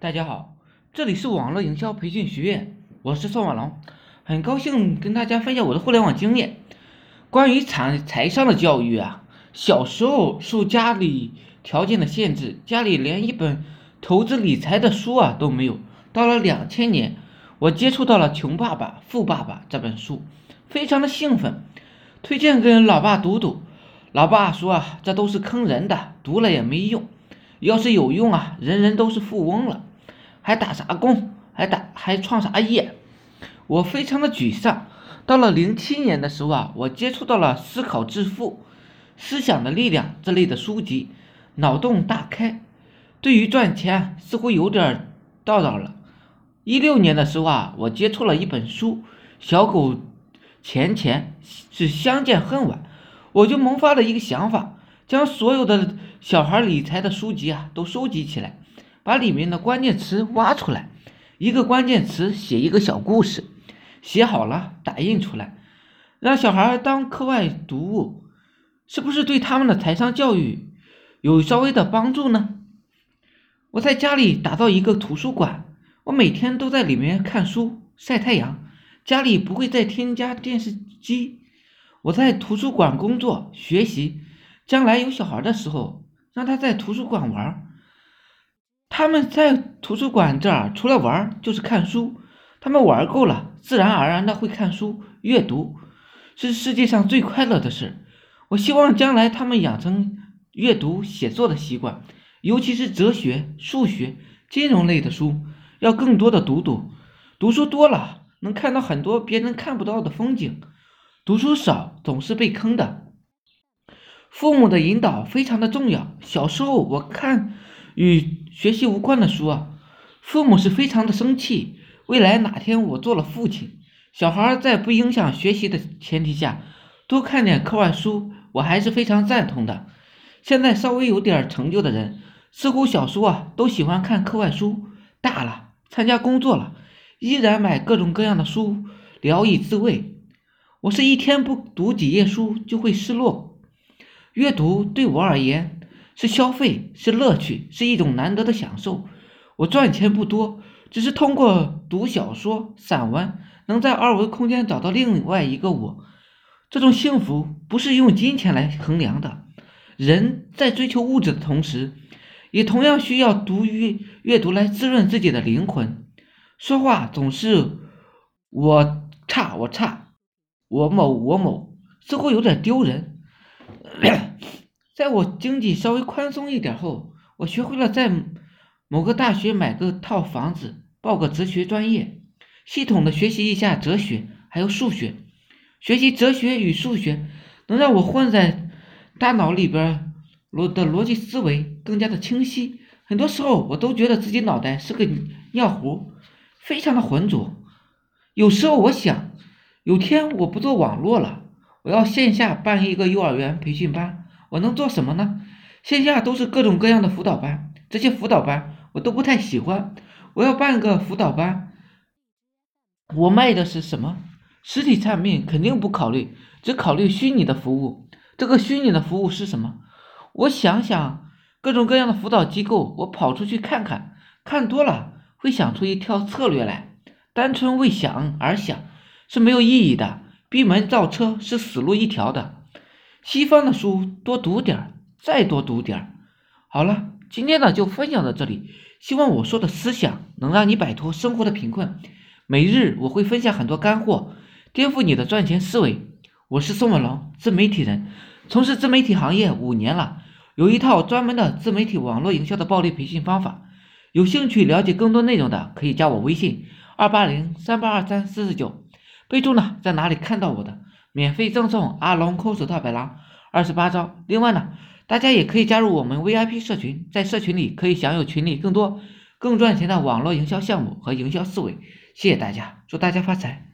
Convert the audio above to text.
大家好，这里是网络营销培训学院，我是宋瓦龙，很高兴跟大家分享我的互联网经验。关于财财商的教育啊，小时候受家里条件的限制，家里连一本投资理财的书啊都没有。到了两千年，我接触到了《穷爸爸富爸爸》这本书，非常的兴奋，推荐跟老爸读读。老爸说啊，这都是坑人的，读了也没用。要是有用啊，人人都是富翁了。还打啥工？还打还创啥业？我非常的沮丧。到了零七年的时候啊，我接触到了《思考致富》《思想的力量》这类的书籍，脑洞大开。对于赚钱似乎有点道道了。一六年的时候啊，我接触了一本书《小狗钱钱是相见恨晚》，我就萌发了一个想法，将所有的小孩理财的书籍啊都收集起来。把里面的关键词挖出来，一个关键词写一个小故事，写好了打印出来，让小孩当课外读物，是不是对他们的财商教育有稍微的帮助呢？我在家里打造一个图书馆，我每天都在里面看书晒太阳，家里不会再添加电视机，我在图书馆工作学习，将来有小孩的时候，让他在图书馆玩。他们在图书馆这儿除了玩就是看书，他们玩够了，自然而然的会看书阅读，是世界上最快乐的事。我希望将来他们养成阅读写作的习惯，尤其是哲学、数学、金融类的书，要更多的读读。读书多了，能看到很多别人看不到的风景；读书少，总是被坑的。父母的引导非常的重要。小时候我看。与学习无关的书啊，父母是非常的生气。未来哪天我做了父亲，小孩在不影响学习的前提下，多看点课外书，我还是非常赞同的。现在稍微有点成就的人，似乎小时候啊都喜欢看课外书，大了参加工作了，依然买各种各样的书聊以自慰。我是一天不读几页书就会失落。阅读对我而言。是消费，是乐趣，是一种难得的享受。我赚钱不多，只是通过读小说、散文，能在二维空间找到另外一个我。这种幸福不是用金钱来衡量的。人在追求物质的同时，也同样需要读阅阅读来滋润自己的灵魂。说话总是我差我差，我某我某，似乎有点丢人。在我经济稍微宽松一点后，我学会了在某个大学买个套房子，报个哲学专业，系统的学习一下哲学，还有数学。学习哲学与数学，能让我混在大脑里边逻的逻辑思维更加的清晰。很多时候，我都觉得自己脑袋是个尿壶，非常的浑浊。有时候我想，有天我不做网络了，我要线下办一个幼儿园培训班。我能做什么呢？线下都是各种各样的辅导班，这些辅导班我都不太喜欢。我要办个辅导班，我卖的是什么？实体产品肯定不考虑，只考虑虚拟的服务。这个虚拟的服务是什么？我想想各种各样的辅导机构，我跑出去看看，看多了会想出一条策略来。单纯为想而想是没有意义的，闭门造车是死路一条的。西方的书多读点儿，再多读点儿。好了，今天呢就分享到这里。希望我说的思想能让你摆脱生活的贫困。每日我会分享很多干货，颠覆你的赚钱思维。我是宋文龙，自媒体人，从事自媒体行业五年了，有一套专门的自媒体网络营销的暴力培训方法。有兴趣了解更多内容的，可以加我微信二八零三八二三四四九，备注呢在哪里看到我的。免费赠送阿龙空手套白狼二十八招。另外呢，大家也可以加入我们 VIP 社群，在社群里可以享有群里更多更赚钱的网络营销项目和营销思维。谢谢大家，祝大家发财。